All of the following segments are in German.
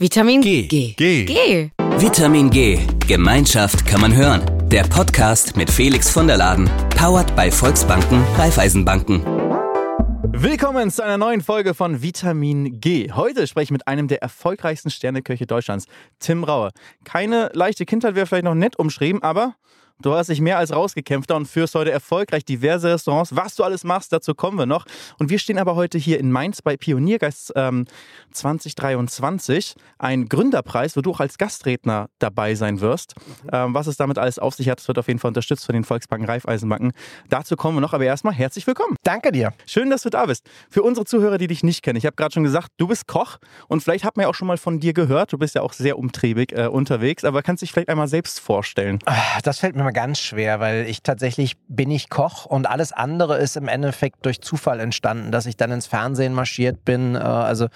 Vitamin G. G. G. G. Vitamin G. Gemeinschaft kann man hören. Der Podcast mit Felix von der Laden. Powered bei Volksbanken, Raiffeisenbanken. Willkommen zu einer neuen Folge von Vitamin G. Heute spreche ich mit einem der erfolgreichsten Sterneköche Deutschlands, Tim Raue. Keine leichte Kindheit wäre vielleicht noch nett umschrieben, aber Du hast dich mehr als rausgekämpft und führst heute erfolgreich diverse Restaurants. Was du alles machst, dazu kommen wir noch. Und wir stehen aber heute hier in Mainz bei Pioniergeist ähm, 2023. Ein Gründerpreis, wo du auch als Gastredner dabei sein wirst. Mhm. Ähm, was es damit alles auf sich hat, das wird auf jeden Fall unterstützt von den Volksbanken Raiffeisenbanken. Dazu kommen wir noch, aber erstmal herzlich willkommen. Danke dir. Schön, dass du da bist. Für unsere Zuhörer, die dich nicht kennen, ich habe gerade schon gesagt, du bist Koch und vielleicht hat man ja auch schon mal von dir gehört. Du bist ja auch sehr umtriebig äh, unterwegs, aber kannst dich vielleicht einmal selbst vorstellen? Ah, das fällt mir immer ganz schwer, weil ich tatsächlich bin ich Koch und alles andere ist im Endeffekt durch Zufall entstanden, dass ich dann ins Fernsehen marschiert bin. Äh, also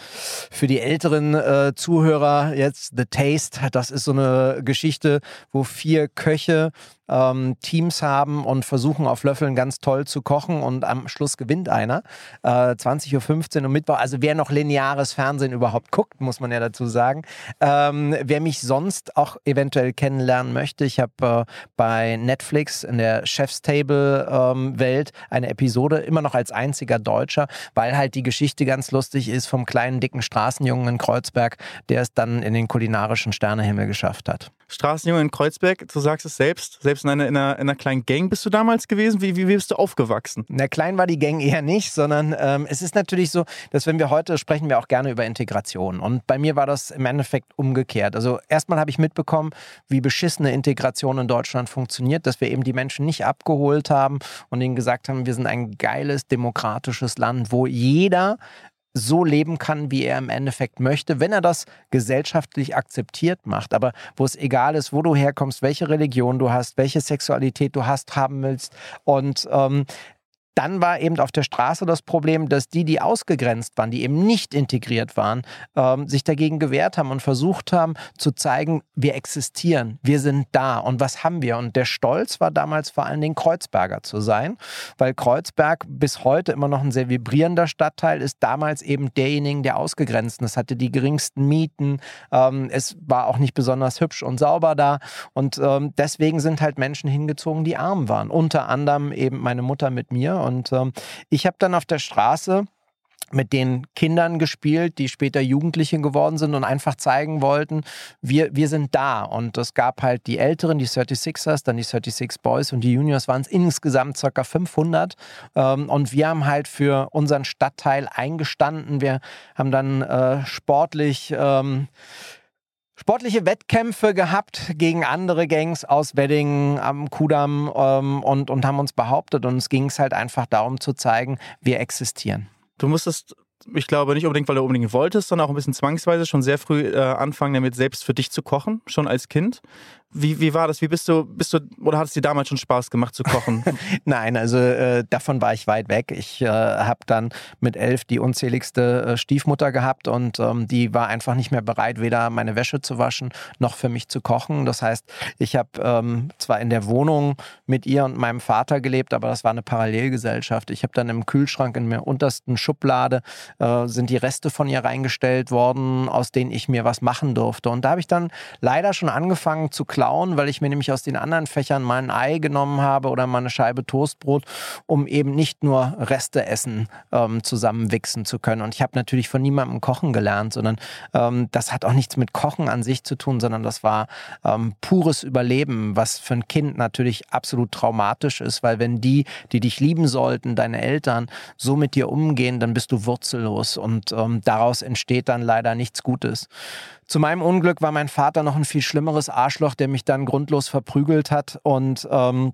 für die älteren äh, Zuhörer jetzt The Taste, das ist so eine Geschichte, wo vier Köche ähm, Teams haben und versuchen auf Löffeln ganz toll zu kochen und am Schluss gewinnt einer. Äh, 20.15 Uhr und Mittwoch. Also wer noch lineares Fernsehen überhaupt guckt, muss man ja dazu sagen. Ähm, wer mich sonst auch eventuell kennenlernen möchte, ich habe äh, bei Netflix in der Chef's Table ähm, Welt eine Episode, immer noch als einziger Deutscher, weil halt die Geschichte ganz lustig ist vom kleinen dicken Straßenjungen in Kreuzberg, der es dann in den kulinarischen Sternehimmel geschafft hat. Straßenjunge in Kreuzberg, du sagst es selbst, selbst in einer, in einer, in einer kleinen Gang bist du damals gewesen. Wie, wie, wie bist du aufgewachsen? Na, klein war die Gang eher nicht, sondern ähm, es ist natürlich so, dass wenn wir heute sprechen, wir auch gerne über Integration. Und bei mir war das im Endeffekt umgekehrt. Also erstmal habe ich mitbekommen, wie beschissene Integration in Deutschland funktioniert, dass wir eben die Menschen nicht abgeholt haben und ihnen gesagt haben, wir sind ein geiles, demokratisches Land, wo jeder so leben kann, wie er im Endeffekt möchte, wenn er das gesellschaftlich akzeptiert macht. Aber wo es egal ist, wo du herkommst, welche Religion du hast, welche Sexualität du hast, haben willst. Und ähm, dann war eben auf der Straße das Problem, dass die, die ausgegrenzt waren, die eben nicht integriert waren, ähm, sich dagegen gewehrt haben und versucht haben zu zeigen, wir existieren, wir sind da und was haben wir. Und der Stolz war damals vor allen Dingen Kreuzberger zu sein, weil Kreuzberg bis heute immer noch ein sehr vibrierender Stadtteil ist, damals eben derjenigen, der ausgegrenzt ist. Es hatte die geringsten Mieten, ähm, es war auch nicht besonders hübsch und sauber da und ähm, deswegen sind halt Menschen hingezogen, die arm waren. Unter anderem eben meine Mutter mit mir und ähm, ich habe dann auf der Straße mit den Kindern gespielt, die später Jugendliche geworden sind und einfach zeigen wollten, wir, wir sind da. Und es gab halt die Älteren, die 36ers, dann die 36 Boys und die Juniors waren es insgesamt ca. 500. Ähm, und wir haben halt für unseren Stadtteil eingestanden. Wir haben dann äh, sportlich... Ähm, sportliche Wettkämpfe gehabt gegen andere Gangs aus Wedding am Kudamm ähm, und, und haben uns behauptet. Und es ging es halt einfach darum zu zeigen, wir existieren. Du musstest ich glaube nicht unbedingt, weil du unbedingt wolltest, sondern auch ein bisschen zwangsweise schon sehr früh äh, anfangen, damit selbst für dich zu kochen, schon als Kind. Wie, wie war das? Wie bist du, bist du, oder hat es dir damals schon Spaß gemacht zu kochen? Nein, also äh, davon war ich weit weg. Ich äh, habe dann mit elf die unzähligste äh, Stiefmutter gehabt und ähm, die war einfach nicht mehr bereit, weder meine Wäsche zu waschen noch für mich zu kochen. Das heißt, ich habe ähm, zwar in der Wohnung mit ihr und meinem Vater gelebt, aber das war eine Parallelgesellschaft. Ich habe dann im Kühlschrank in der untersten Schublade äh, sind die Reste von ihr reingestellt worden, aus denen ich mir was machen durfte. Und da habe ich dann leider schon angefangen zu klauen, weil ich mir nämlich aus den anderen Fächern mal ein Ei genommen habe oder mal eine Scheibe Toastbrot, um eben nicht nur Reste essen ähm, zusammenwichsen zu können. Und ich habe natürlich von niemandem Kochen gelernt, sondern ähm, das hat auch nichts mit Kochen an sich zu tun, sondern das war ähm, pures Überleben, was für ein Kind natürlich absolut traumatisch ist, weil wenn die, die dich lieben sollten, deine Eltern, so mit dir umgehen, dann bist du wurzellos und ähm, daraus entsteht dann leider nichts Gutes. Zu meinem Unglück war mein Vater noch ein viel schlimmeres Arschloch, der mich dann grundlos verprügelt hat. Und ähm,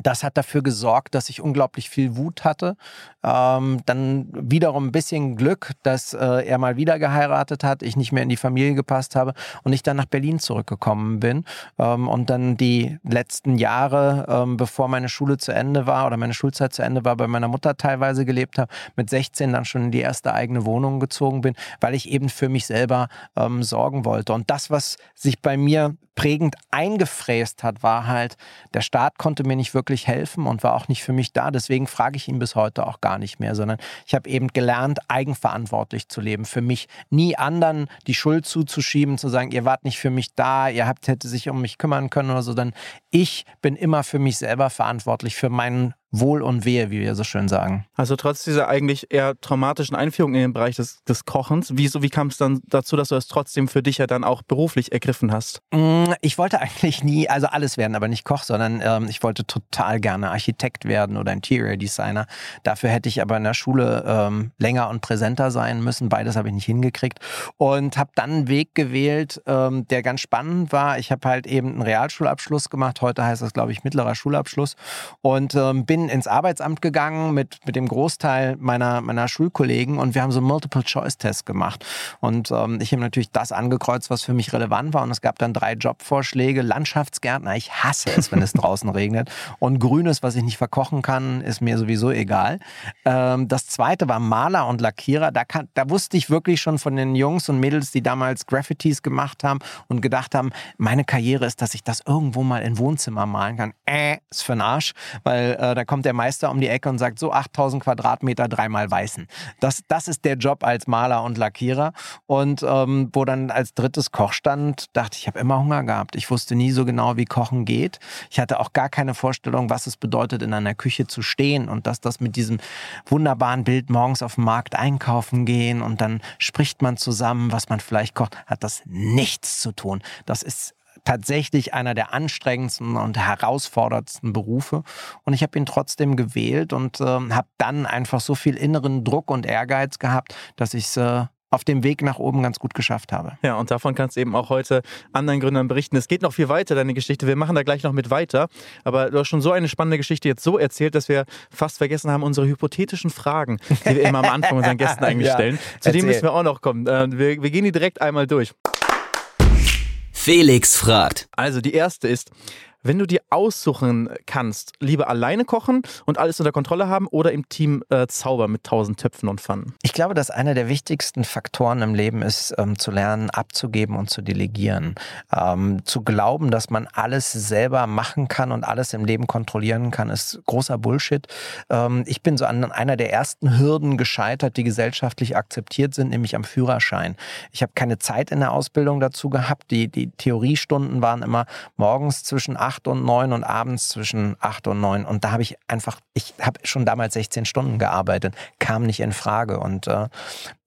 das hat dafür gesorgt, dass ich unglaublich viel Wut hatte. Ähm, dann wiederum ein bisschen Glück, dass äh, er mal wieder geheiratet hat, ich nicht mehr in die Familie gepasst habe und ich dann nach Berlin zurückgekommen bin. Ähm, und dann die letzten Jahre, ähm, bevor meine Schule zu Ende war oder meine Schulzeit zu Ende war, bei meiner Mutter teilweise gelebt habe, mit 16 dann schon in die erste eigene Wohnung gezogen bin, weil ich eben für mich selber ähm, sorgen wollte. Und das, was sich bei mir prägend eingefräst hat, war halt, der Staat konnte mir nicht wirklich helfen und war auch nicht für mich da. Deswegen frage ich ihn bis heute auch gar nicht mehr, sondern ich habe eben gelernt, eigenverantwortlich zu leben. Für mich nie anderen die Schuld zuzuschieben, zu sagen, ihr wart nicht für mich da, ihr habt hätte sich um mich kümmern können oder so. Dann ich bin immer für mich selber verantwortlich, für meinen Wohl und Wehe, wie wir so schön sagen. Also trotz dieser eigentlich eher traumatischen Einführung in den Bereich des, des Kochens, wieso, wie kam es dann dazu, dass du es trotzdem für dich ja dann auch beruflich ergriffen hast? Mm, ich wollte eigentlich nie, also alles werden, aber nicht Koch, sondern ähm, ich wollte total gerne Architekt werden oder Interior Designer. Dafür hätte ich aber in der Schule ähm, länger und präsenter sein müssen. Beides habe ich nicht hingekriegt und habe dann einen Weg gewählt, ähm, der ganz spannend war. Ich habe halt eben einen Realschulabschluss gemacht. Heute heißt das, glaube ich, mittlerer Schulabschluss und ähm, bin ins Arbeitsamt gegangen mit, mit dem Großteil meiner, meiner Schulkollegen und wir haben so einen Multiple-Choice-Test gemacht. Und ähm, ich habe natürlich das angekreuzt, was für mich relevant war. Und es gab dann drei Jobvorschläge. Landschaftsgärtner, ich hasse es, wenn es draußen regnet. Und Grünes, was ich nicht verkochen kann, ist mir sowieso egal. Ähm, das zweite war Maler und Lackierer. Da, kann, da wusste ich wirklich schon von den Jungs und Mädels, die damals Graffitis gemacht haben und gedacht haben, meine Karriere ist, dass ich das irgendwo mal in Wohnzimmer malen kann. Äh, ist für den Arsch, weil äh, da kommt der Meister um die Ecke und sagt, so 8000 Quadratmeter, dreimal weißen. Das, das ist der Job als Maler und Lackierer. Und ähm, wo dann als drittes Koch stand, dachte ich, ich habe immer Hunger gehabt. Ich wusste nie so genau, wie Kochen geht. Ich hatte auch gar keine Vorstellung, was es bedeutet, in einer Küche zu stehen und dass das mit diesem wunderbaren Bild morgens auf dem Markt einkaufen gehen und dann spricht man zusammen, was man vielleicht kocht, hat das nichts zu tun. Das ist tatsächlich einer der anstrengendsten und herausforderndsten Berufe. Und ich habe ihn trotzdem gewählt und äh, habe dann einfach so viel inneren Druck und Ehrgeiz gehabt, dass ich es äh, auf dem Weg nach oben ganz gut geschafft habe. Ja, und davon kannst du eben auch heute anderen Gründern berichten. Es geht noch viel weiter, deine Geschichte. Wir machen da gleich noch mit weiter. Aber du hast schon so eine spannende Geschichte jetzt so erzählt, dass wir fast vergessen haben, unsere hypothetischen Fragen, die wir immer am Anfang unseren Gästen eigentlich ja, stellen. Zu dem müssen wir auch noch kommen. Äh, wir, wir gehen die direkt einmal durch. Felix fragt. Also die erste ist, wenn du dir aussuchen kannst, lieber alleine kochen und alles unter Kontrolle haben oder im Team äh, zaubern mit tausend Töpfen und Pfannen? Ich glaube, dass einer der wichtigsten Faktoren im Leben ist, ähm, zu lernen, abzugeben und zu delegieren. Ähm, zu glauben, dass man alles selber machen kann und alles im Leben kontrollieren kann, ist großer Bullshit. Ähm, ich bin so an einer der ersten Hürden gescheitert, die gesellschaftlich akzeptiert sind, nämlich am Führerschein. Ich habe keine Zeit in der Ausbildung dazu gehabt. Die, die Theoriestunden waren immer morgens zwischen 8 8 und 9 und abends zwischen 8 und 9. Und da habe ich einfach, ich habe schon damals 16 Stunden gearbeitet, kam nicht in Frage. Und äh,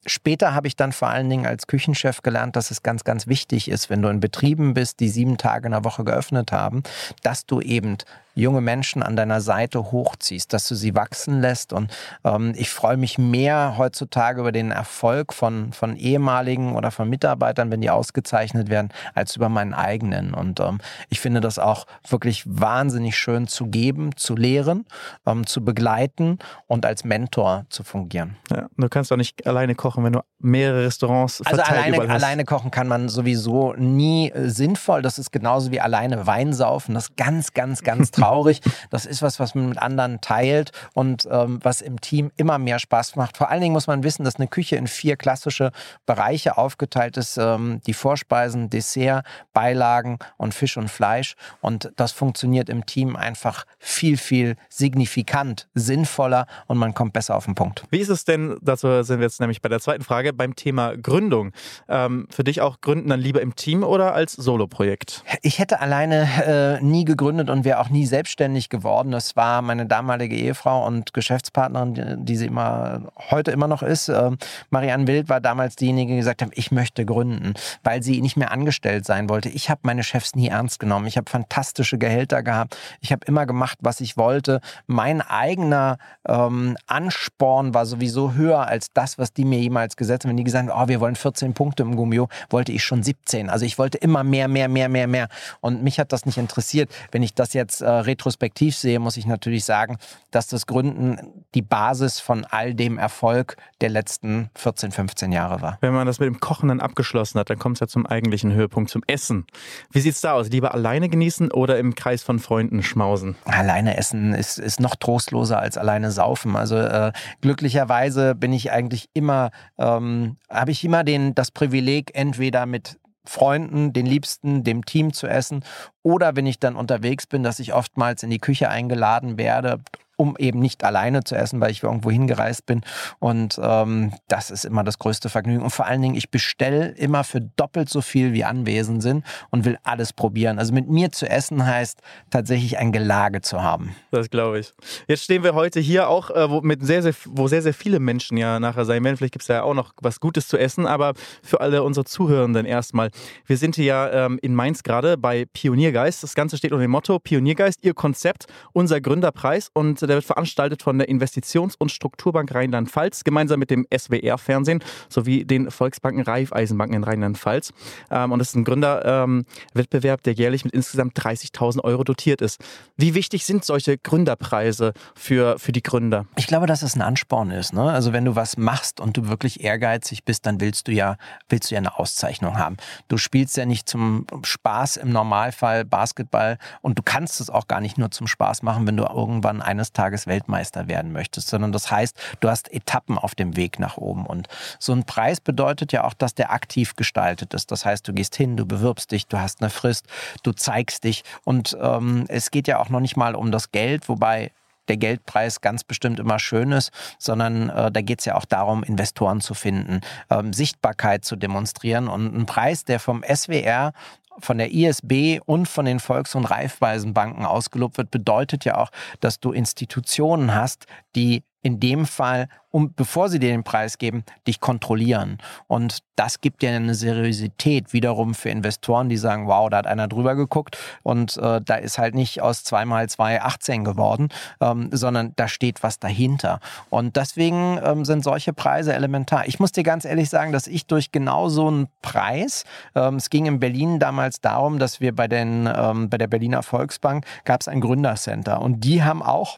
Später habe ich dann vor allen Dingen als Küchenchef gelernt, dass es ganz, ganz wichtig ist, wenn du in Betrieben bist, die sieben Tage in der Woche geöffnet haben, dass du eben junge Menschen an deiner Seite hochziehst, dass du sie wachsen lässt. Und ähm, ich freue mich mehr heutzutage über den Erfolg von, von ehemaligen oder von Mitarbeitern, wenn die ausgezeichnet werden, als über meinen eigenen. Und ähm, ich finde das auch wirklich wahnsinnig schön zu geben, zu lehren, ähm, zu begleiten und als Mentor zu fungieren. Ja, du kannst doch nicht alleine kochen, wenn du mehrere Restaurants Also alleine, alleine kochen kann man sowieso nie äh, sinnvoll. Das ist genauso wie alleine Wein saufen. Das ist ganz, ganz, ganz traurig. traurig. Das ist was, was man mit anderen teilt und ähm, was im Team immer mehr Spaß macht. Vor allen Dingen muss man wissen, dass eine Küche in vier klassische Bereiche aufgeteilt ist. Ähm, die Vorspeisen, Dessert, Beilagen und Fisch und Fleisch. Und das funktioniert im Team einfach viel, viel signifikant sinnvoller und man kommt besser auf den Punkt. Wie ist es denn, dazu sind wir jetzt nämlich bei der zweiten Frage, beim Thema Gründung. Ähm, für dich auch gründen dann lieber im Team oder als Solo-Projekt? Ich hätte alleine äh, nie gegründet und wäre auch nie selbstständig geworden. Das war meine damalige Ehefrau und Geschäftspartnerin, die sie immer heute immer noch ist. Ähm, Marianne Wild war damals diejenige, die gesagt hat, ich möchte gründen, weil sie nicht mehr angestellt sein wollte. Ich habe meine Chefs nie ernst genommen. Ich habe fantastische Gehälter gehabt. Ich habe immer gemacht, was ich wollte. Mein eigener ähm, Ansporn war sowieso höher als das, was die mir jemals gesetzt haben. Wenn die gesagt haben, oh, wir wollen 14 Punkte im Gummio, wollte ich schon 17. Also ich wollte immer mehr, mehr, mehr, mehr, mehr. Und mich hat das nicht interessiert. Wenn ich das jetzt äh, retrospektiv sehe, muss ich natürlich sagen, dass das Gründen die Basis von all dem Erfolg der letzten 14, 15 Jahre war. Wenn man das mit dem Kochen dann abgeschlossen hat, dann kommt es ja zum eigentlichen Höhepunkt, zum Essen. Wie sieht es da aus? Lieber alleine genießen oder im Kreis von Freunden schmausen? Alleine essen ist, ist noch trostloser als alleine saufen. Also äh, glücklicherweise bin ich eigentlich immer, ähm, habe ich immer den, das Privileg, entweder mit Freunden, den Liebsten, dem Team zu essen. Oder wenn ich dann unterwegs bin, dass ich oftmals in die Küche eingeladen werde, um eben nicht alleine zu essen, weil ich irgendwo hingereist bin. Und ähm, das ist immer das größte Vergnügen. Und vor allen Dingen, ich bestelle immer für doppelt so viel, wie anwesend sind und will alles probieren. Also mit mir zu essen heißt tatsächlich ein Gelage zu haben. Das glaube ich. Jetzt stehen wir heute hier auch, äh, wo, mit sehr, sehr, wo sehr, sehr viele Menschen ja nachher sein werden. Vielleicht gibt es ja auch noch was Gutes zu essen, aber für alle unsere Zuhörenden erstmal. Wir sind hier ja ähm, in Mainz gerade bei Pioniergeist. Das Ganze steht unter dem Motto Pioniergeist, Ihr Konzept, unser Gründerpreis. Und der wird veranstaltet von der Investitions- und Strukturbank Rheinland-Pfalz gemeinsam mit dem SWR-Fernsehen sowie den Volksbanken Raiffeisenbanken in Rheinland-Pfalz. Ähm, und es ist ein Gründerwettbewerb, ähm, der jährlich mit insgesamt 30.000 Euro dotiert ist. Wie wichtig sind solche Gründerpreise für, für die Gründer? Ich glaube, dass es ein Ansporn ist. Ne? Also wenn du was machst und du wirklich ehrgeizig bist, dann willst du ja, willst du ja eine Auszeichnung haben. Du spielst ja nicht zum Spaß im Normalfall Basketball und du kannst es auch gar nicht nur zum Spaß machen, wenn du irgendwann eines Tages Weltmeister werden möchtest, sondern das heißt, du hast Etappen auf dem Weg nach oben. Und so ein Preis bedeutet ja auch, dass der aktiv gestaltet ist. Das heißt, du gehst hin, du bewirbst dich, du hast eine Frist, du zeigst dich. Und ähm, es geht ja auch noch nicht mal um das Geld, wobei der Geldpreis ganz bestimmt immer schön ist, sondern äh, da geht es ja auch darum, Investoren zu finden, ähm, Sichtbarkeit zu demonstrieren. Und ein Preis, der vom SWR von der ISB und von den Volks- und Raiffeisenbanken ausgelobt wird, bedeutet ja auch, dass du Institutionen hast, die in dem Fall, um, bevor sie dir den Preis geben, dich kontrollieren. Und das gibt dir eine Seriosität wiederum für Investoren, die sagen, wow, da hat einer drüber geguckt und äh, da ist halt nicht aus 2 mal 2 18 geworden, ähm, sondern da steht was dahinter. Und deswegen ähm, sind solche Preise elementar. Ich muss dir ganz ehrlich sagen, dass ich durch genau so einen Preis, ähm, es ging in Berlin damals darum, dass wir bei, den, ähm, bei der Berliner Volksbank gab es ein Gründercenter und die haben auch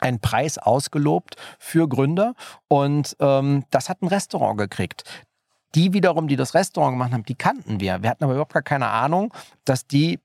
einen Preis ausgelobt für Gründer und ähm, das hat ein Restaurant gekriegt. Die wiederum, die das Restaurant gemacht haben, die kannten wir. Wir hatten aber überhaupt gar keine Ahnung, dass die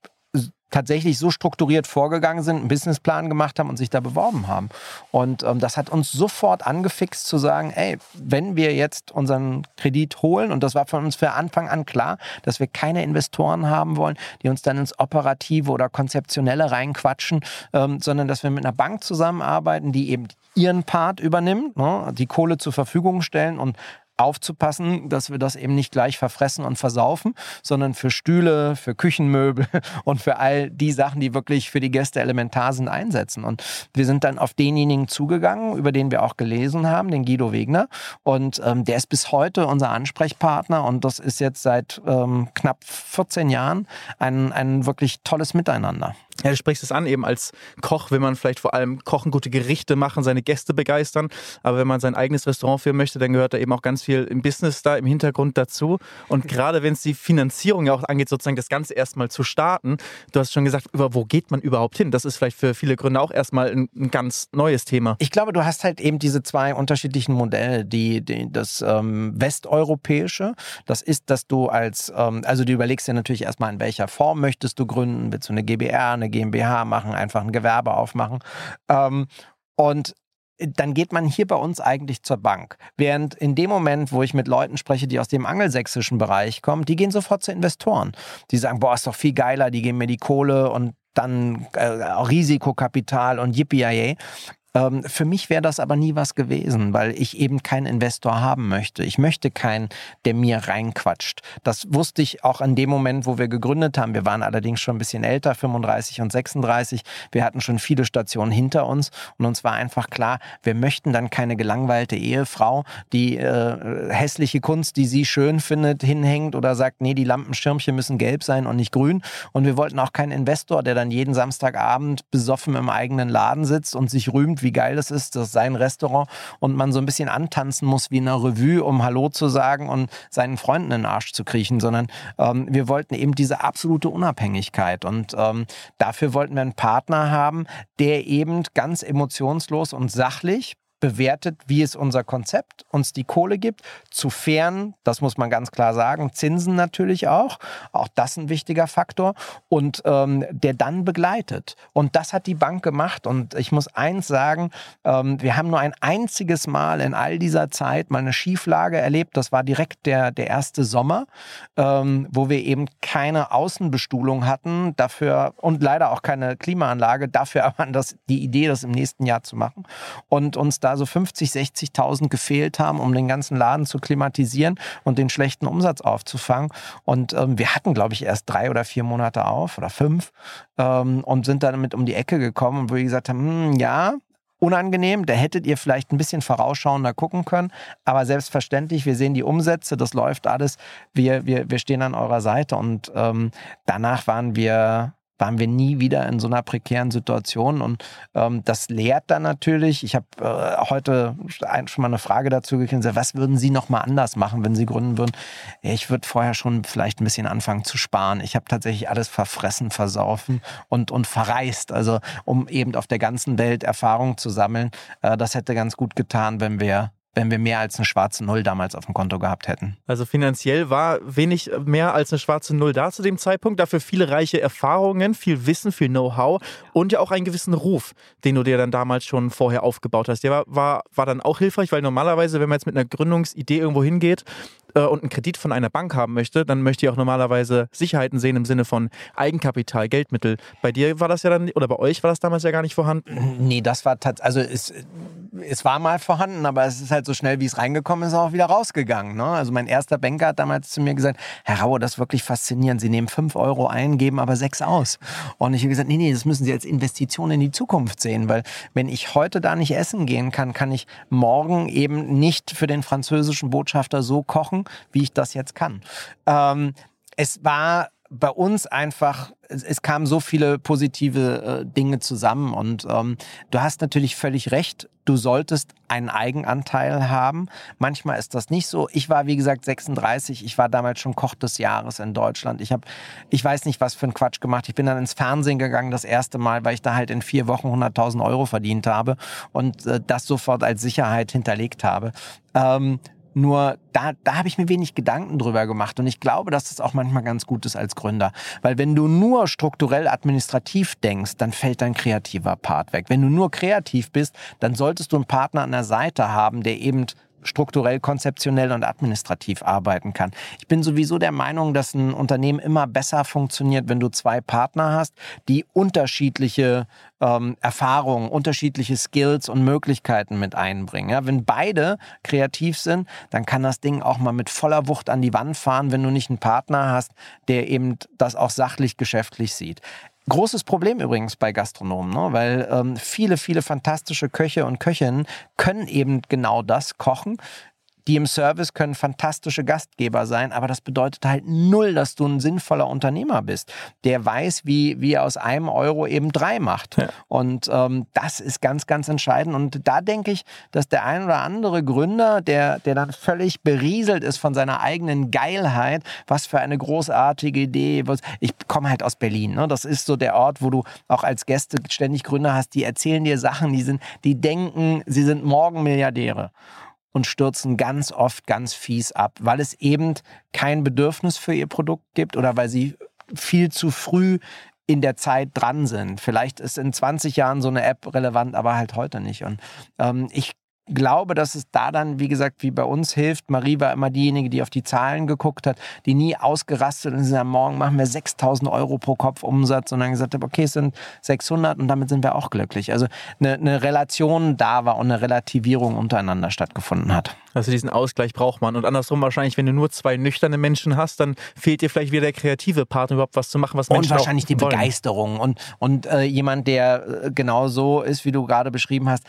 tatsächlich so strukturiert vorgegangen sind, einen Businessplan gemacht haben und sich da beworben haben. Und ähm, das hat uns sofort angefixt zu sagen, ey, wenn wir jetzt unseren Kredit holen, und das war von uns für Anfang an klar, dass wir keine Investoren haben wollen, die uns dann ins Operative oder Konzeptionelle reinquatschen, ähm, sondern dass wir mit einer Bank zusammenarbeiten, die eben ihren Part übernimmt, ne, die Kohle zur Verfügung stellen und aufzupassen, dass wir das eben nicht gleich verfressen und versaufen, sondern für Stühle, für Küchenmöbel und für all die Sachen, die wirklich für die Gäste elementar sind, einsetzen. Und wir sind dann auf denjenigen zugegangen, über den wir auch gelesen haben, den Guido Wegner. Und ähm, der ist bis heute unser Ansprechpartner und das ist jetzt seit ähm, knapp 14 Jahren ein, ein wirklich tolles Miteinander. Ja, du sprichst es an, eben als Koch will man vielleicht vor allem kochen, gute Gerichte machen, seine Gäste begeistern. Aber wenn man sein eigenes Restaurant führen möchte, dann gehört da eben auch ganz viel im Business da im Hintergrund dazu. Und gerade wenn es die Finanzierung ja auch angeht, sozusagen das Ganze erstmal zu starten, du hast schon gesagt, über wo geht man überhaupt hin? Das ist vielleicht für viele Gründer auch erstmal ein, ein ganz neues Thema. Ich glaube, du hast halt eben diese zwei unterschiedlichen Modelle. Die, die das ähm, westeuropäische, das ist, dass du als, ähm, also du überlegst dir natürlich erstmal, in welcher Form möchtest du gründen, willst du eine GBR, eine GmbH machen, einfach ein Gewerbe aufmachen. Ähm, und dann geht man hier bei uns eigentlich zur Bank. Während in dem Moment, wo ich mit Leuten spreche, die aus dem angelsächsischen Bereich kommen, die gehen sofort zu Investoren. Die sagen, boah, ist doch viel geiler, die geben mir die Kohle und dann äh, Risikokapital und yippie für mich wäre das aber nie was gewesen, weil ich eben keinen Investor haben möchte. Ich möchte keinen, der mir reinquatscht. Das wusste ich auch an dem Moment, wo wir gegründet haben. Wir waren allerdings schon ein bisschen älter, 35 und 36. Wir hatten schon viele Stationen hinter uns und uns war einfach klar, wir möchten dann keine gelangweilte Ehefrau, die äh, hässliche Kunst, die sie schön findet, hinhängt oder sagt, nee, die Lampenschirmchen müssen gelb sein und nicht grün. Und wir wollten auch keinen Investor, der dann jeden Samstagabend besoffen im eigenen Laden sitzt und sich rühmt, wie geil das ist, das ist sein Restaurant und man so ein bisschen antanzen muss wie in einer Revue, um Hallo zu sagen und seinen Freunden in den Arsch zu kriechen, sondern ähm, wir wollten eben diese absolute Unabhängigkeit und ähm, dafür wollten wir einen Partner haben, der eben ganz emotionslos und sachlich bewertet, wie ist unser Konzept, uns die Kohle gibt, zu fairen, das muss man ganz klar sagen, Zinsen natürlich auch, auch das ein wichtiger Faktor. Und ähm, der dann begleitet. Und das hat die Bank gemacht. Und ich muss eins sagen, ähm, wir haben nur ein einziges Mal in all dieser Zeit mal eine Schieflage erlebt, das war direkt der, der erste Sommer, ähm, wo wir eben keine Außenbestuhlung hatten, dafür und leider auch keine Klimaanlage, dafür aber das, die Idee, das im nächsten Jahr zu machen. Und uns da so 50, 60.000 gefehlt haben, um den ganzen Laden zu klimatisieren und den schlechten Umsatz aufzufangen. Und ähm, wir hatten, glaube ich, erst drei oder vier Monate auf oder fünf ähm, und sind dann damit um die Ecke gekommen, wo wir gesagt haben, hm, ja, unangenehm. Da hättet ihr vielleicht ein bisschen vorausschauender gucken können. Aber selbstverständlich, wir sehen die Umsätze, das läuft alles. Wir, wir, wir stehen an eurer Seite und ähm, danach waren wir waren wir nie wieder in so einer prekären Situation. Und ähm, das lehrt dann natürlich. Ich habe äh, heute schon mal eine Frage dazu gekriegt, was würden Sie noch mal anders machen, wenn Sie gründen würden? Ich würde vorher schon vielleicht ein bisschen anfangen zu sparen. Ich habe tatsächlich alles verfressen, versaufen und, und verreist, also um eben auf der ganzen Welt Erfahrung zu sammeln. Äh, das hätte ganz gut getan, wenn wir wenn wir mehr als eine schwarze Null damals auf dem Konto gehabt hätten. Also finanziell war wenig mehr als eine schwarze Null da zu dem Zeitpunkt. Dafür viele reiche Erfahrungen, viel Wissen, viel Know-how und ja auch einen gewissen Ruf, den du dir dann damals schon vorher aufgebaut hast. Der war, war, war dann auch hilfreich, weil normalerweise, wenn man jetzt mit einer Gründungsidee irgendwo hingeht, und einen Kredit von einer Bank haben möchte, dann möchte ich auch normalerweise Sicherheiten sehen im Sinne von Eigenkapital, Geldmittel. Bei dir war das ja dann, oder bei euch war das damals ja gar nicht vorhanden? Nee, das war tatsächlich, also es, es war mal vorhanden, aber es ist halt so schnell, wie es reingekommen ist, auch wieder rausgegangen. Ne? Also mein erster Banker hat damals zu mir gesagt, Herr Rauer, das ist wirklich faszinierend. Sie nehmen fünf Euro ein, geben aber sechs aus. Und ich habe gesagt, nee, nee, das müssen Sie als Investition in die Zukunft sehen, weil wenn ich heute da nicht essen gehen kann, kann ich morgen eben nicht für den französischen Botschafter so kochen, wie ich das jetzt kann. Ähm, es war bei uns einfach, es, es kamen so viele positive äh, Dinge zusammen und ähm, du hast natürlich völlig recht, du solltest einen Eigenanteil haben. Manchmal ist das nicht so. Ich war, wie gesagt, 36, ich war damals schon Koch des Jahres in Deutschland. Ich habe, ich weiß nicht, was für ein Quatsch gemacht. Ich bin dann ins Fernsehen gegangen das erste Mal, weil ich da halt in vier Wochen 100.000 Euro verdient habe und äh, das sofort als Sicherheit hinterlegt habe. Ähm, nur da, da habe ich mir wenig Gedanken drüber gemacht. Und ich glaube, dass das auch manchmal ganz gut ist als Gründer. Weil wenn du nur strukturell administrativ denkst, dann fällt dein kreativer Part weg. Wenn du nur kreativ bist, dann solltest du einen Partner an der Seite haben, der eben strukturell, konzeptionell und administrativ arbeiten kann. Ich bin sowieso der Meinung, dass ein Unternehmen immer besser funktioniert, wenn du zwei Partner hast, die unterschiedliche ähm, Erfahrungen, unterschiedliche Skills und Möglichkeiten mit einbringen. Ja, wenn beide kreativ sind, dann kann das Ding auch mal mit voller Wucht an die Wand fahren, wenn du nicht einen Partner hast, der eben das auch sachlich geschäftlich sieht. Großes Problem übrigens bei Gastronomen, ne? weil ähm, viele, viele fantastische Köche und Köchinnen können eben genau das kochen die im Service können fantastische Gastgeber sein, aber das bedeutet halt null, dass du ein sinnvoller Unternehmer bist, der weiß, wie, wie er aus einem Euro eben drei macht. Ja. Und ähm, das ist ganz, ganz entscheidend. Und da denke ich, dass der ein oder andere Gründer, der, der dann völlig berieselt ist von seiner eigenen Geilheit, was für eine großartige Idee. Was, ich komme halt aus Berlin. Ne? Das ist so der Ort, wo du auch als Gäste ständig Gründer hast, die erzählen dir Sachen, die sind, die denken, sie sind morgen Milliardäre und stürzen ganz oft ganz fies ab, weil es eben kein Bedürfnis für ihr Produkt gibt oder weil sie viel zu früh in der Zeit dran sind. Vielleicht ist in 20 Jahren so eine App relevant, aber halt heute nicht. Und ähm, ich glaube, dass es da dann, wie gesagt, wie bei uns hilft. Marie war immer diejenige, die auf die Zahlen geguckt hat, die nie ausgerastet und sie sagt, morgen machen wir 6000 Euro pro Kopf Umsatz und dann gesagt hat, okay, es sind 600 und damit sind wir auch glücklich. Also eine, eine Relation da war und eine Relativierung untereinander stattgefunden hat. Also diesen Ausgleich braucht man. Und andersrum wahrscheinlich, wenn du nur zwei nüchterne Menschen hast, dann fehlt dir vielleicht wieder der kreative Part, überhaupt was zu machen, was Menschen Und wahrscheinlich die wollen. Begeisterung. Und, und äh, jemand, der äh, genau so ist, wie du gerade beschrieben hast,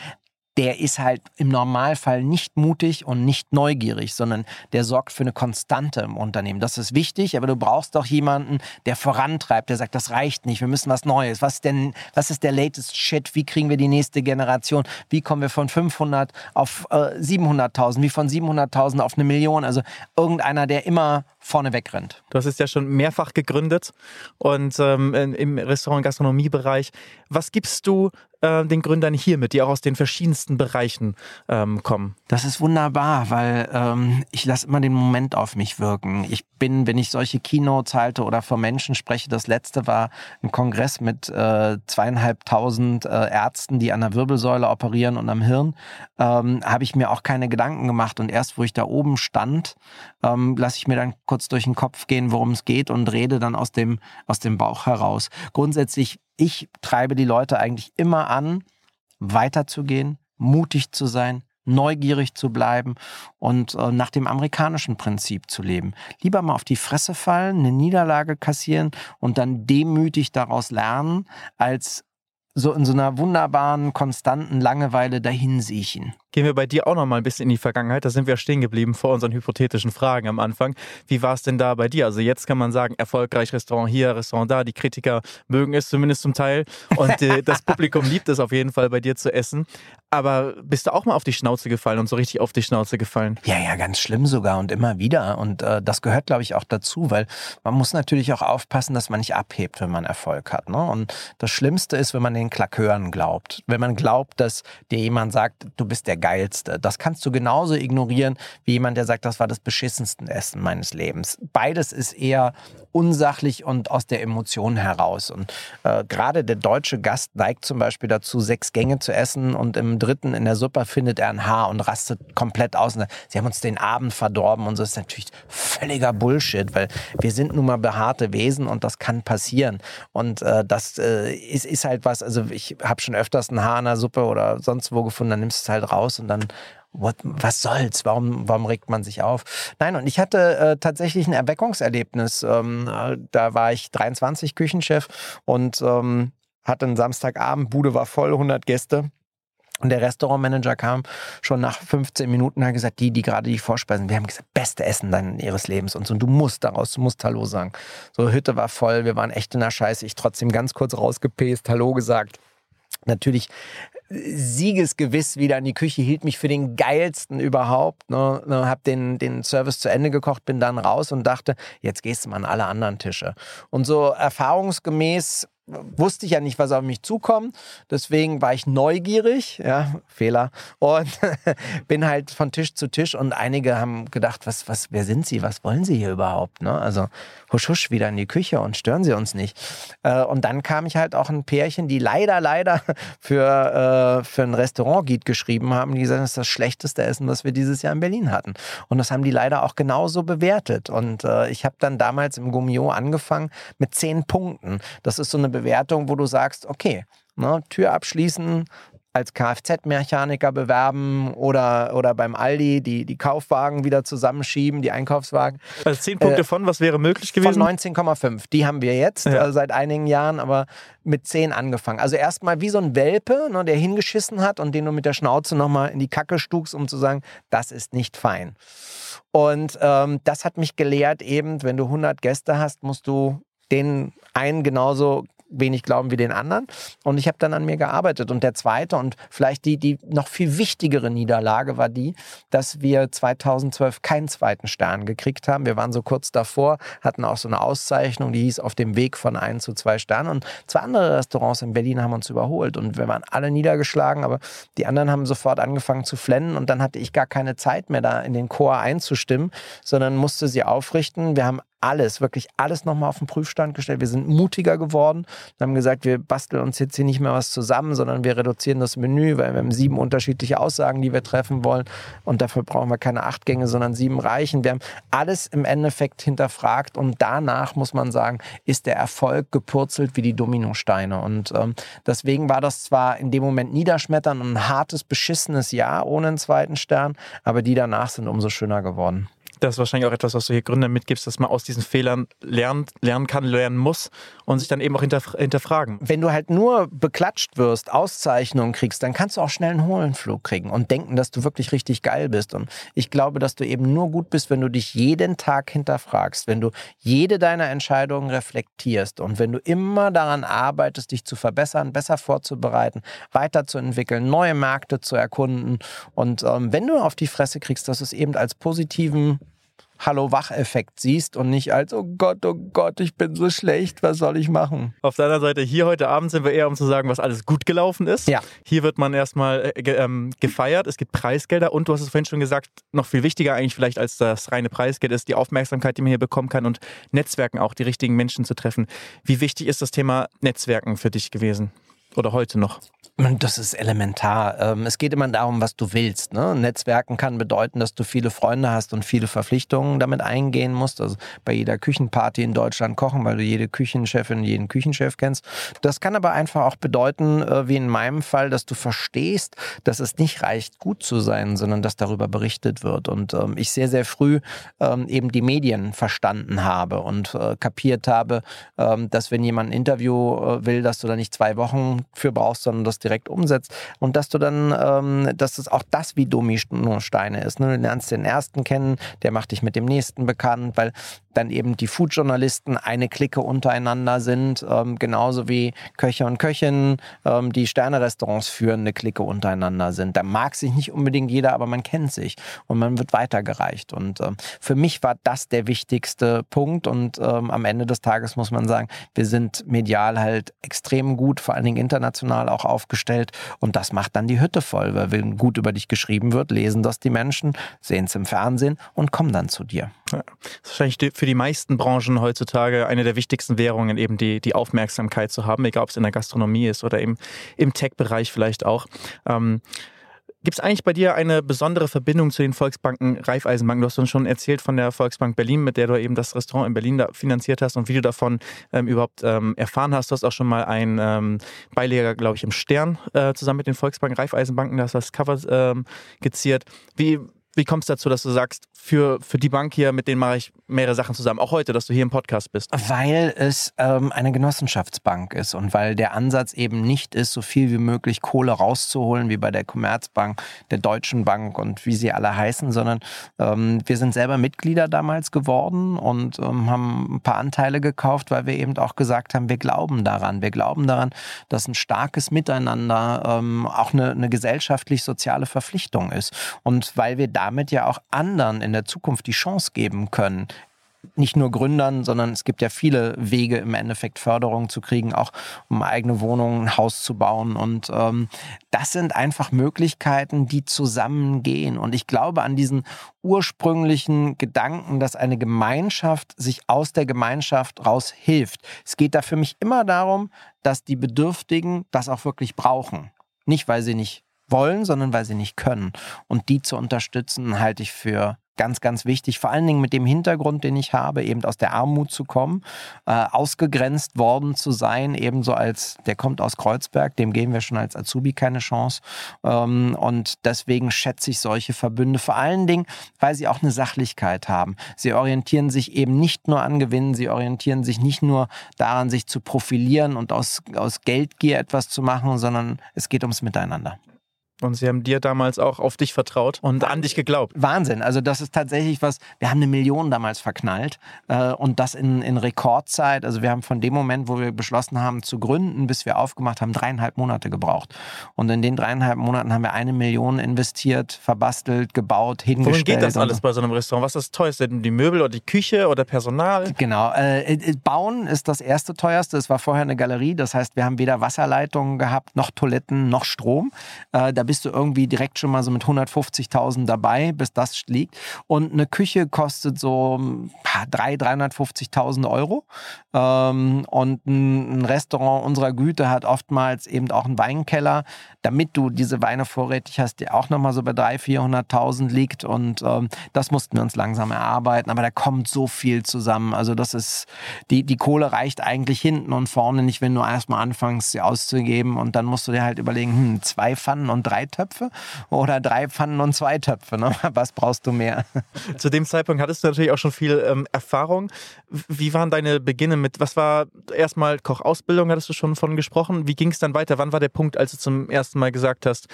der ist halt im Normalfall nicht mutig und nicht neugierig, sondern der sorgt für eine Konstante im Unternehmen. Das ist wichtig, aber du brauchst doch jemanden, der vorantreibt, der sagt, das reicht nicht, wir müssen was Neues. Was denn, was ist der latest Shit? Wie kriegen wir die nächste Generation? Wie kommen wir von 500 auf äh, 700.000? Wie von 700.000 auf eine Million? Also irgendeiner, der immer vorne wegrennt. Du hast es ja schon mehrfach gegründet und ähm, im Restaurant- und Gastronomiebereich. Was gibst du äh, den Gründern hier mit, die auch aus den verschiedensten Bereichen ähm, kommen? Das ist wunderbar, weil ähm, ich lasse immer den Moment auf mich wirken. Ich bin, wenn ich solche Keynotes halte oder vor Menschen spreche, das letzte war ein Kongress mit äh, zweieinhalbtausend äh, Ärzten, die an der Wirbelsäule operieren und am Hirn, ähm, habe ich mir auch keine Gedanken gemacht. Und erst, wo ich da oben stand, ähm, lasse ich mir dann kurz durch den Kopf gehen, worum es geht und rede dann aus dem, aus dem Bauch heraus. Grundsätzlich, ich treibe die Leute eigentlich immer an, weiterzugehen, mutig zu sein, neugierig zu bleiben und äh, nach dem amerikanischen Prinzip zu leben. Lieber mal auf die Fresse fallen, eine Niederlage kassieren und dann demütig daraus lernen, als so in so einer wunderbaren, konstanten Langeweile dahinsiechen. Gehen wir bei dir auch noch mal ein bisschen in die Vergangenheit. Da sind wir stehen geblieben vor unseren hypothetischen Fragen am Anfang. Wie war es denn da bei dir? Also jetzt kann man sagen, erfolgreich Restaurant hier, Restaurant da. Die Kritiker mögen es zumindest zum Teil und äh, das Publikum liebt es auf jeden Fall bei dir zu essen. Aber bist du auch mal auf die Schnauze gefallen und so richtig auf die Schnauze gefallen? Ja, ja, ganz schlimm sogar und immer wieder. Und äh, das gehört, glaube ich, auch dazu, weil man muss natürlich auch aufpassen, dass man nicht abhebt, wenn man Erfolg hat. Ne? Und das Schlimmste ist, wenn man den Klakeuren glaubt. Wenn man glaubt, dass dir jemand sagt, du bist der Geilste. Das kannst du genauso ignorieren, wie jemand, der sagt, das war das beschissenste Essen meines Lebens. Beides ist eher unsachlich und aus der Emotion heraus. Und äh, gerade der deutsche Gast neigt zum Beispiel dazu, sechs Gänge zu essen und im dritten in der Suppe findet er ein Haar und rastet komplett aus. Sie haben uns den Abend verdorben und so ist natürlich völliger Bullshit, weil wir sind nun mal behaarte Wesen und das kann passieren. Und äh, das äh, ist, ist halt was, also ich habe schon öfters ein Haar in der Suppe oder sonst wo gefunden, dann nimmst du es halt raus und dann What, was soll's? Warum, warum regt man sich auf? Nein, und ich hatte äh, tatsächlich ein Erweckungserlebnis. Ähm, äh, da war ich 23 Küchenchef und ähm, hatte einen Samstagabend, Bude war voll, 100 Gäste. Und der Restaurantmanager kam schon nach 15 Minuten hat gesagt, die, die gerade die Vorspeisen, wir haben gesagt, beste Essen dann ihres Lebens und so. Und du musst daraus, du musst Hallo sagen. So, Hütte war voll, wir waren echt in der Scheiße. Ich trotzdem ganz kurz rausgepest, Hallo gesagt. Natürlich siegesgewiss wieder in die Küche, hielt mich für den geilsten überhaupt. Ne, ne, hab den, den Service zu Ende gekocht, bin dann raus und dachte, jetzt gehst du mal an alle anderen Tische. Und so erfahrungsgemäß wusste ich ja nicht, was auf mich zukommt. Deswegen war ich neugierig, ja, Fehler, und bin halt von Tisch zu Tisch und einige haben gedacht, was, was, wer sind Sie, was wollen Sie hier überhaupt? Ne? Also husch, husch, wieder in die Küche und stören Sie uns nicht. Äh, und dann kam ich halt auch ein Pärchen, die leider, leider für, äh, für ein Restaurant-Guide geschrieben haben, die gesagt, das ist das schlechteste Essen, was wir dieses Jahr in Berlin hatten. Und das haben die leider auch genauso bewertet. Und äh, ich habe dann damals im Gummio angefangen mit zehn Punkten. Das ist so eine Bewertung, wo du sagst, okay, ne, Tür abschließen, als Kfz-Mechaniker bewerben oder, oder beim Aldi die, die Kaufwagen wieder zusammenschieben, die Einkaufswagen. Also zehn Punkte äh, von, was wäre möglich gewesen? Von 19,5. Die haben wir jetzt ja. äh, seit einigen Jahren, aber mit 10 angefangen. Also erstmal wie so ein Welpe, ne, der hingeschissen hat und den du mit der Schnauze nochmal in die Kacke stugst, um zu sagen, das ist nicht fein. Und ähm, das hat mich gelehrt, eben, wenn du 100 Gäste hast, musst du den einen genauso wenig glauben wie den anderen. Und ich habe dann an mir gearbeitet. Und der zweite und vielleicht die, die noch viel wichtigere Niederlage war die, dass wir 2012 keinen zweiten Stern gekriegt haben. Wir waren so kurz davor, hatten auch so eine Auszeichnung, die hieß auf dem Weg von ein zu zwei Sternen. Und zwei andere Restaurants in Berlin haben uns überholt. Und wir waren alle niedergeschlagen, aber die anderen haben sofort angefangen zu flennen. Und dann hatte ich gar keine Zeit mehr, da in den Chor einzustimmen, sondern musste sie aufrichten. Wir haben alles, wirklich alles nochmal auf den Prüfstand gestellt. Wir sind mutiger geworden und haben gesagt, wir basteln uns jetzt hier nicht mehr was zusammen, sondern wir reduzieren das Menü, weil wir haben sieben unterschiedliche Aussagen, die wir treffen wollen. Und dafür brauchen wir keine acht Gänge, sondern sieben reichen. Wir haben alles im Endeffekt hinterfragt und danach muss man sagen, ist der Erfolg gepurzelt wie die Dominosteine. Und ähm, deswegen war das zwar in dem Moment niederschmettern und ein hartes, beschissenes Jahr ohne einen zweiten Stern, aber die danach sind umso schöner geworden das ist wahrscheinlich auch etwas, was du hier Gründern mitgibst, dass man aus diesen Fehlern lernt, lernen kann, lernen muss und sich dann eben auch hinterf hinterfragen. Wenn du halt nur beklatscht wirst, Auszeichnungen kriegst, dann kannst du auch schnell einen Hohlenflug kriegen und denken, dass du wirklich richtig geil bist. Und ich glaube, dass du eben nur gut bist, wenn du dich jeden Tag hinterfragst, wenn du jede deiner Entscheidungen reflektierst und wenn du immer daran arbeitest, dich zu verbessern, besser vorzubereiten, weiterzuentwickeln, neue Märkte zu erkunden. Und ähm, wenn du auf die Fresse kriegst, dass es eben als positiven Hallo-Wach-Effekt siehst und nicht als, oh Gott, oh Gott, ich bin so schlecht, was soll ich machen? Auf deiner Seite, hier heute Abend sind wir eher, um zu sagen, was alles gut gelaufen ist. Ja. Hier wird man erstmal äh, ge ähm, gefeiert, es gibt Preisgelder und du hast es vorhin schon gesagt, noch viel wichtiger eigentlich vielleicht als das reine Preisgeld ist die Aufmerksamkeit, die man hier bekommen kann und Netzwerken auch, die richtigen Menschen zu treffen. Wie wichtig ist das Thema Netzwerken für dich gewesen? Oder heute noch? Das ist elementar. Ähm, es geht immer darum, was du willst. Ne? Netzwerken kann bedeuten, dass du viele Freunde hast und viele Verpflichtungen damit eingehen musst. Also bei jeder Küchenparty in Deutschland kochen, weil du jede Küchenchefin, jeden Küchenchef kennst. Das kann aber einfach auch bedeuten, äh, wie in meinem Fall, dass du verstehst, dass es nicht reicht, gut zu sein, sondern dass darüber berichtet wird. Und ähm, ich sehr, sehr früh ähm, eben die Medien verstanden habe und äh, kapiert habe, dass wenn jemand ein Interview äh, will, dass du da nicht zwei Wochen für brauchst, sondern das direkt umsetzt und dass du dann, ähm, dass es auch das wie Dominosteine ist. Ne? Du lernst den ersten kennen, der macht dich mit dem nächsten bekannt, weil dann eben die Food-Journalisten eine Clique untereinander sind, ähm, genauso wie Köche und Köchinnen, ähm, die Sterne-Restaurants führen, eine Clique untereinander sind. Da mag sich nicht unbedingt jeder, aber man kennt sich und man wird weitergereicht. Und ähm, für mich war das der wichtigste Punkt und ähm, am Ende des Tages muss man sagen, wir sind medial halt extrem gut, vor allen Dingen international auch aufgestellt und das macht dann die Hütte voll, weil wenn gut über dich geschrieben wird, lesen das die Menschen, sehen es im Fernsehen und kommen dann zu dir. Ja, das ist wahrscheinlich für die meisten Branchen heutzutage eine der wichtigsten Währungen, eben die, die Aufmerksamkeit zu haben, egal ob es in der Gastronomie ist oder eben im Tech-Bereich vielleicht auch. Ähm, Gibt es eigentlich bei dir eine besondere Verbindung zu den Volksbanken Raiffeisenbanken? Du hast uns schon erzählt von der Volksbank Berlin, mit der du eben das Restaurant in Berlin da finanziert hast und wie du davon ähm, überhaupt ähm, erfahren hast. Du hast auch schon mal einen ähm, Beileger, glaube ich, im Stern äh, zusammen mit den Volksbanken Raiffeisenbanken, das hast das Cover ähm, geziert. Wie, wie kommst du dazu, dass du sagst, für, für die Bank hier, mit denen mache ich mehrere Sachen zusammen, auch heute, dass du hier im Podcast bist? Weil es ähm, eine Genossenschaftsbank ist und weil der Ansatz eben nicht ist, so viel wie möglich Kohle rauszuholen, wie bei der Commerzbank, der Deutschen Bank und wie sie alle heißen, sondern ähm, wir sind selber Mitglieder damals geworden und ähm, haben ein paar Anteile gekauft, weil wir eben auch gesagt haben, wir glauben daran. Wir glauben daran, dass ein starkes Miteinander ähm, auch eine, eine gesellschaftlich-soziale Verpflichtung ist. Und weil wir da damit ja auch anderen in der Zukunft die Chance geben können, nicht nur Gründern, sondern es gibt ja viele Wege im Endeffekt Förderung zu kriegen, auch um eigene Wohnungen, ein Haus zu bauen. Und ähm, das sind einfach Möglichkeiten, die zusammengehen. Und ich glaube an diesen ursprünglichen Gedanken, dass eine Gemeinschaft sich aus der Gemeinschaft raus hilft. Es geht da für mich immer darum, dass die Bedürftigen das auch wirklich brauchen. Nicht, weil sie nicht wollen, sondern weil sie nicht können. Und die zu unterstützen, halte ich für ganz, ganz wichtig. Vor allen Dingen mit dem Hintergrund, den ich habe, eben aus der Armut zu kommen, äh, ausgegrenzt worden zu sein, ebenso als, der kommt aus Kreuzberg, dem geben wir schon als Azubi keine Chance. Ähm, und deswegen schätze ich solche Verbünde, vor allen Dingen, weil sie auch eine Sachlichkeit haben. Sie orientieren sich eben nicht nur an Gewinnen, sie orientieren sich nicht nur daran, sich zu profilieren und aus, aus Geldgier etwas zu machen, sondern es geht ums Miteinander. Und sie haben dir damals auch auf dich vertraut und Wahnsinn. an dich geglaubt. Wahnsinn. Also das ist tatsächlich was, wir haben eine Million damals verknallt äh, und das in, in Rekordzeit. Also wir haben von dem Moment, wo wir beschlossen haben zu gründen, bis wir aufgemacht haben, dreieinhalb Monate gebraucht. Und in den dreieinhalb Monaten haben wir eine Million investiert, verbastelt, gebaut, hingestellt. Worum geht das alles bei so einem Restaurant? Was ist das teuerste? Die Möbel oder die Küche oder Personal? Genau. Äh, äh, bauen ist das erste teuerste. Es war vorher eine Galerie. Das heißt, wir haben weder Wasserleitungen gehabt, noch Toiletten, noch Strom. Äh, da bist du irgendwie direkt schon mal so mit 150.000 dabei, bis das liegt. Und eine Küche kostet so 300.000, 350.000 Euro. Ähm, und ein Restaurant unserer Güte hat oftmals eben auch einen Weinkeller, damit du diese Weine vorrätig hast, der auch nochmal so bei 300.000, 400.000 liegt. Und ähm, das mussten wir uns langsam erarbeiten. Aber da kommt so viel zusammen. Also das ist, die, die Kohle reicht eigentlich hinten und vorne nicht, wenn du erstmal anfängst, sie auszugeben. Und dann musst du dir halt überlegen, hm, zwei Pfannen und drei Töpfe oder drei Pfannen und zwei Töpfe. Ne? Was brauchst du mehr? Zu dem Zeitpunkt hattest du natürlich auch schon viel ähm, Erfahrung. Wie waren deine Beginne mit, was war erstmal Kochausbildung, hattest du schon von gesprochen? Wie ging es dann weiter? Wann war der Punkt, als du zum ersten Mal gesagt hast,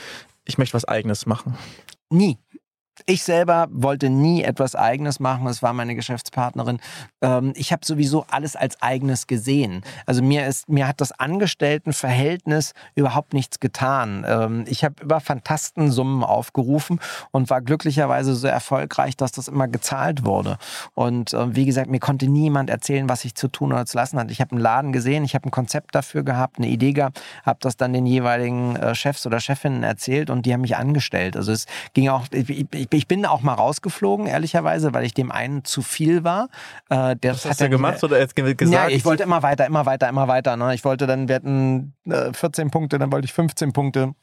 ich möchte was Eigenes machen? Nie ich selber wollte nie etwas Eigenes machen. Das war meine Geschäftspartnerin. Ähm, ich habe sowieso alles als Eigenes gesehen. Also mir ist, mir hat das Angestelltenverhältnis überhaupt nichts getan. Ähm, ich habe über Fantastensummen aufgerufen und war glücklicherweise so erfolgreich, dass das immer gezahlt wurde. Und äh, wie gesagt, mir konnte niemand erzählen, was ich zu tun oder zu lassen hatte. Ich habe einen Laden gesehen, ich habe ein Konzept dafür gehabt, eine Idee gehabt, habe das dann den jeweiligen äh, Chefs oder Chefinnen erzählt und die haben mich angestellt. Also es ging auch, ich, ich, ich bin auch mal rausgeflogen, ehrlicherweise, weil ich dem einen zu viel war. Äh, der Was hast du gemacht oder jetzt gesagt? Ja, ich wollte immer weiter, immer weiter, immer weiter. Ne? Ich wollte dann, wir hatten äh, 14 Punkte, dann wollte ich 15 Punkte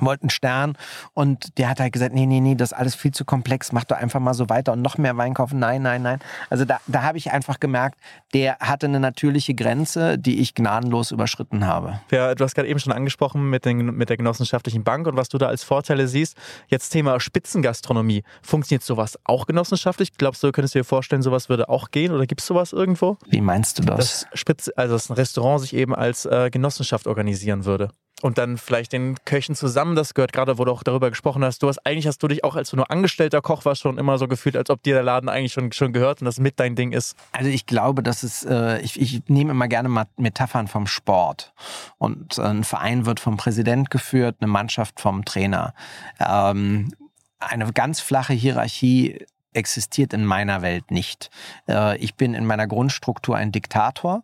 wollten Stern und der hat halt gesagt, nee, nee, nee, das ist alles viel zu komplex, mach doch einfach mal so weiter und noch mehr Wein kaufen. Nein, nein, nein. Also da, da habe ich einfach gemerkt, der hatte eine natürliche Grenze, die ich gnadenlos überschritten habe. Ja, du hast gerade eben schon angesprochen mit, den, mit der genossenschaftlichen Bank und was du da als Vorteile siehst. Jetzt Thema Spitzengastronomie. Funktioniert sowas auch genossenschaftlich? Glaubst du, könntest du dir vorstellen, sowas würde auch gehen oder gibt es sowas irgendwo? Wie meinst du das? Dass Spitze, also dass ein Restaurant sich eben als äh, Genossenschaft organisieren würde und dann vielleicht den Köchen zusammen. Das gehört gerade, wo du auch darüber gesprochen hast. Du hast eigentlich hast du dich auch als du nur angestellter Koch warst schon immer so gefühlt, als ob dir der Laden eigentlich schon, schon gehört und das mit dein Ding ist. Also ich glaube, dass es, äh, ich, ich nehme immer gerne Metaphern vom Sport. Und ein Verein wird vom Präsident geführt, eine Mannschaft vom Trainer. Ähm, eine ganz flache Hierarchie existiert in meiner Welt nicht. Äh, ich bin in meiner Grundstruktur ein Diktator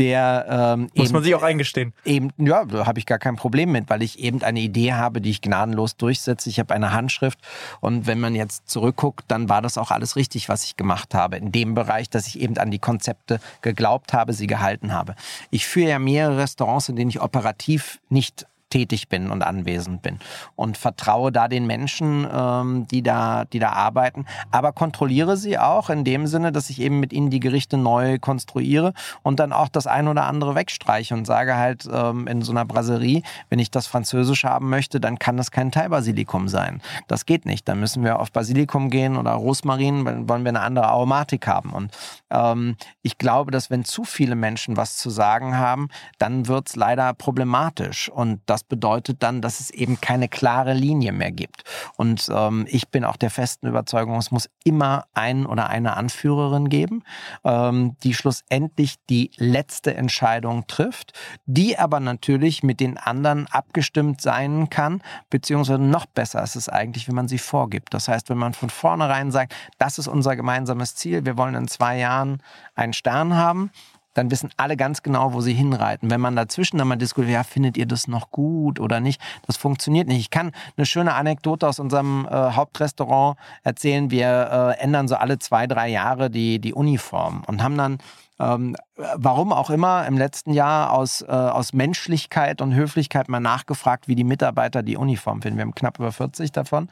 der ähm, muss eben, man sich auch eingestehen. Eben, ja, da habe ich gar kein Problem mit, weil ich eben eine Idee habe, die ich gnadenlos durchsetze. Ich habe eine Handschrift und wenn man jetzt zurückguckt, dann war das auch alles richtig, was ich gemacht habe in dem Bereich, dass ich eben an die Konzepte geglaubt habe, sie gehalten habe. Ich führe ja mehrere Restaurants, in denen ich operativ nicht tätig bin und anwesend bin und vertraue da den Menschen, ähm, die, da, die da arbeiten, aber kontrolliere sie auch in dem Sinne, dass ich eben mit ihnen die Gerichte neu konstruiere und dann auch das ein oder andere wegstreiche und sage halt ähm, in so einer Brasserie, wenn ich das Französisch haben möchte, dann kann das kein Thai-Basilikum sein. Das geht nicht. Dann müssen wir auf Basilikum gehen oder Rosmarin, dann wollen wir eine andere Aromatik haben. Und ähm, ich glaube, dass wenn zu viele Menschen was zu sagen haben, dann wird es leider problematisch. Und das das bedeutet dann, dass es eben keine klare Linie mehr gibt. Und ähm, ich bin auch der festen Überzeugung, es muss immer einen oder eine Anführerin geben, ähm, die schlussendlich die letzte Entscheidung trifft, die aber natürlich mit den anderen abgestimmt sein kann, beziehungsweise noch besser ist es eigentlich, wenn man sie vorgibt. Das heißt, wenn man von vornherein sagt, das ist unser gemeinsames Ziel, wir wollen in zwei Jahren einen Stern haben dann wissen alle ganz genau, wo sie hinreiten. Wenn man dazwischen dann mal diskutiert, ja, findet ihr das noch gut oder nicht, das funktioniert nicht. Ich kann eine schöne Anekdote aus unserem äh, Hauptrestaurant erzählen. Wir äh, ändern so alle zwei, drei Jahre die, die Uniform und haben dann ähm, warum auch immer im letzten Jahr aus, äh, aus Menschlichkeit und Höflichkeit mal nachgefragt, wie die Mitarbeiter die Uniform finden. Wir haben knapp über 40 davon.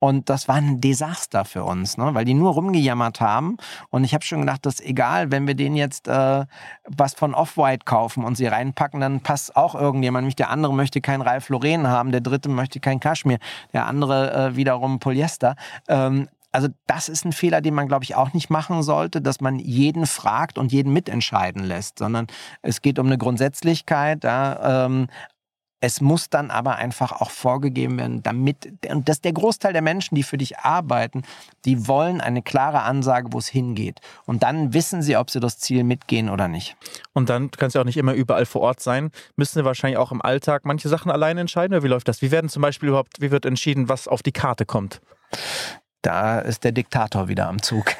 Und das war ein Desaster für uns, ne? weil die nur rumgejammert haben. Und ich habe schon gedacht, dass egal, wenn wir denen jetzt äh, was von Off-White kaufen und sie reinpacken, dann passt auch irgendjemand. Nämlich der andere möchte kein Ralph Lauren haben, der dritte möchte kein Kaschmir, der andere äh, wiederum Polyester. Ähm, also das ist ein Fehler, den man, glaube ich, auch nicht machen sollte, dass man jeden fragt und jeden mitentscheiden lässt, sondern es geht um eine Grundsätzlichkeit. Ja, ähm, es muss dann aber einfach auch vorgegeben werden, damit, und das der Großteil der Menschen, die für dich arbeiten, die wollen eine klare Ansage, wo es hingeht. Und dann wissen sie, ob sie das Ziel mitgehen oder nicht. Und dann kannst du auch nicht immer überall vor Ort sein. Müssen sie wahrscheinlich auch im Alltag manche Sachen alleine entscheiden? Oder wie läuft das? Wie werden zum Beispiel überhaupt, wie wird entschieden, was auf die Karte kommt? Da ist der Diktator wieder am Zug.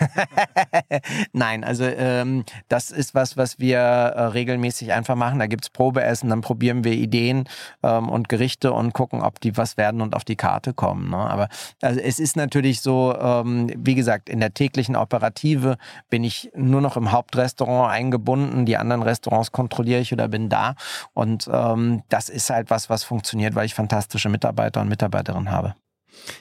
Nein, also ähm, das ist was, was wir äh, regelmäßig einfach machen. Da gibt's Probeessen, dann probieren wir Ideen ähm, und Gerichte und gucken, ob die was werden und auf die Karte kommen. Ne? Aber also es ist natürlich so, ähm, wie gesagt, in der täglichen Operative bin ich nur noch im Hauptrestaurant eingebunden. Die anderen Restaurants kontrolliere ich oder bin da. Und ähm, das ist halt was, was funktioniert, weil ich fantastische Mitarbeiter und Mitarbeiterinnen habe.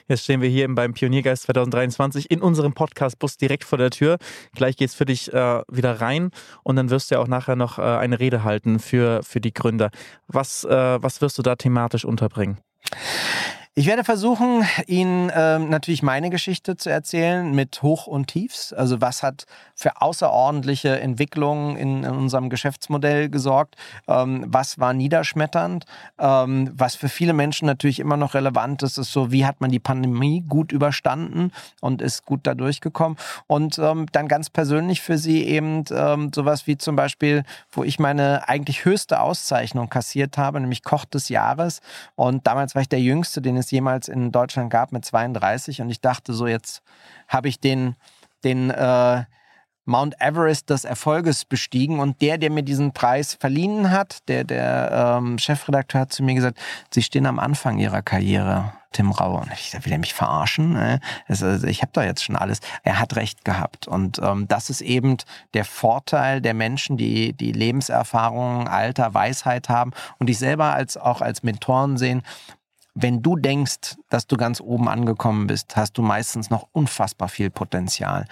Jetzt stehen wir hier beim Pioniergeist 2023 in unserem Podcast-Bus direkt vor der Tür. Gleich geht es für dich äh, wieder rein und dann wirst du ja auch nachher noch äh, eine Rede halten für, für die Gründer. Was, äh, was wirst du da thematisch unterbringen? Ich werde versuchen, Ihnen ähm, natürlich meine Geschichte zu erzählen mit Hoch und Tiefs. Also was hat für außerordentliche Entwicklungen in, in unserem Geschäftsmodell gesorgt? Ähm, was war niederschmetternd? Ähm, was für viele Menschen natürlich immer noch relevant ist, ist so, wie hat man die Pandemie gut überstanden und ist gut da durchgekommen? Und ähm, dann ganz persönlich für Sie eben ähm, sowas wie zum Beispiel, wo ich meine eigentlich höchste Auszeichnung kassiert habe, nämlich Koch des Jahres. Und damals war ich der Jüngste, den es jemals in Deutschland gab mit 32 und ich dachte so, jetzt habe ich den, den äh, Mount Everest des Erfolges bestiegen und der, der mir diesen Preis verliehen hat, der, der ähm, Chefredakteur hat zu mir gesagt, Sie stehen am Anfang Ihrer Karriere, Tim Rauer. Und ich will er mich verarschen? Ne? Also ich habe da jetzt schon alles. Er hat recht gehabt. Und ähm, das ist eben der Vorteil der Menschen, die die Lebenserfahrung, Alter, Weisheit haben und dich selber als auch als Mentoren sehen wenn du denkst, dass du ganz oben angekommen bist, hast du meistens noch unfassbar viel Potenzial.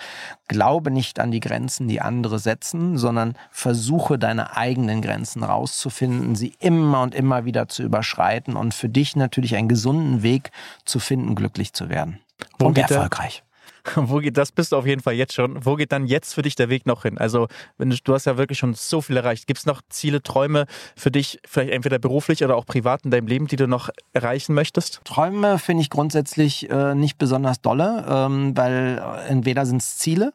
Glaube nicht an die Grenzen, die andere setzen, sondern versuche deine eigenen Grenzen rauszufinden, sie immer und immer wieder zu überschreiten und für dich natürlich einen gesunden Weg zu finden, glücklich zu werden. Wo und erfolgreich. Wo geht das? Bist du auf jeden Fall jetzt schon. Wo geht dann jetzt für dich der Weg noch hin? Also, wenn du, du hast ja wirklich schon so viel erreicht. Gibt es noch Ziele, Träume für dich, vielleicht entweder beruflich oder auch privat in deinem Leben, die du noch erreichen möchtest? Träume finde ich grundsätzlich äh, nicht besonders dolle, ähm, weil äh, entweder sind es Ziele,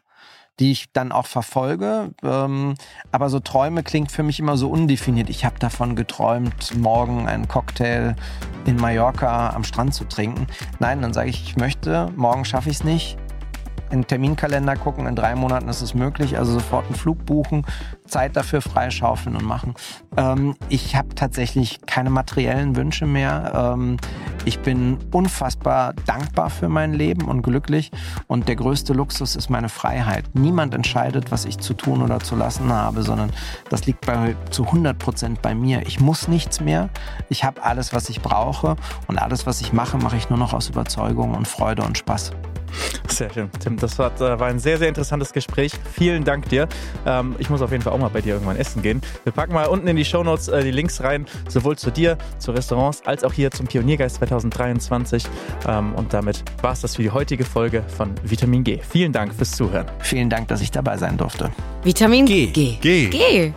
die ich dann auch verfolge, ähm, aber so Träume klingt für mich immer so undefiniert. Ich habe davon geträumt, morgen einen Cocktail in Mallorca am Strand zu trinken. Nein, dann sage ich, ich möchte, morgen schaffe ich es nicht. In den Terminkalender gucken, in drei Monaten ist es möglich, also sofort einen Flug buchen, Zeit dafür freischaufeln und machen. Ähm, ich habe tatsächlich keine materiellen Wünsche mehr. Ähm, ich bin unfassbar dankbar für mein Leben und glücklich. Und der größte Luxus ist meine Freiheit. Niemand entscheidet, was ich zu tun oder zu lassen habe, sondern das liegt bei, zu 100 Prozent bei mir. Ich muss nichts mehr. Ich habe alles, was ich brauche. Und alles, was ich mache, mache ich nur noch aus Überzeugung und Freude und Spaß. Sehr schön, Tim. Das war, äh, war ein sehr, sehr interessantes Gespräch. Vielen Dank dir. Ähm, ich muss auf jeden Fall auch mal bei dir irgendwann essen gehen. Wir packen mal unten in die Shownotes äh, die Links rein, sowohl zu dir, zu Restaurants, als auch hier zum Pioniergeist 2023. Ähm, und damit war es das für die heutige Folge von Vitamin G. Vielen Dank fürs Zuhören. Vielen Dank, dass ich dabei sein durfte. Vitamin G. G. G. G.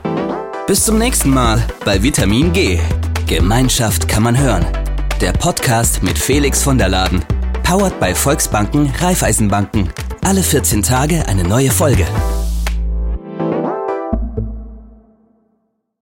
Bis zum nächsten Mal bei Vitamin G. Gemeinschaft kann man hören. Der Podcast mit Felix von der Laden. Powered bei Volksbanken, Raiffeisenbanken. Alle 14 Tage eine neue Folge.